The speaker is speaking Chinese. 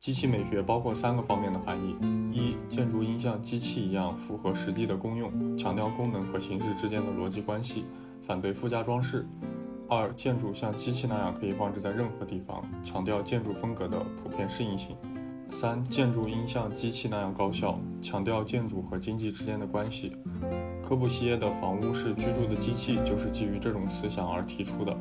机器美学包括三个方面的含义。一建筑应像机器一样符合实际的功用强调功能和形式之间的逻辑关系反对附加装饰。二建筑像机器那样可以放置在任何地方强调建筑风格的普遍适应性。三建筑应像机器那样高效强调建筑和经济之间的关系。科布西耶的房屋是居住的机器就是基于这种思想而提出的。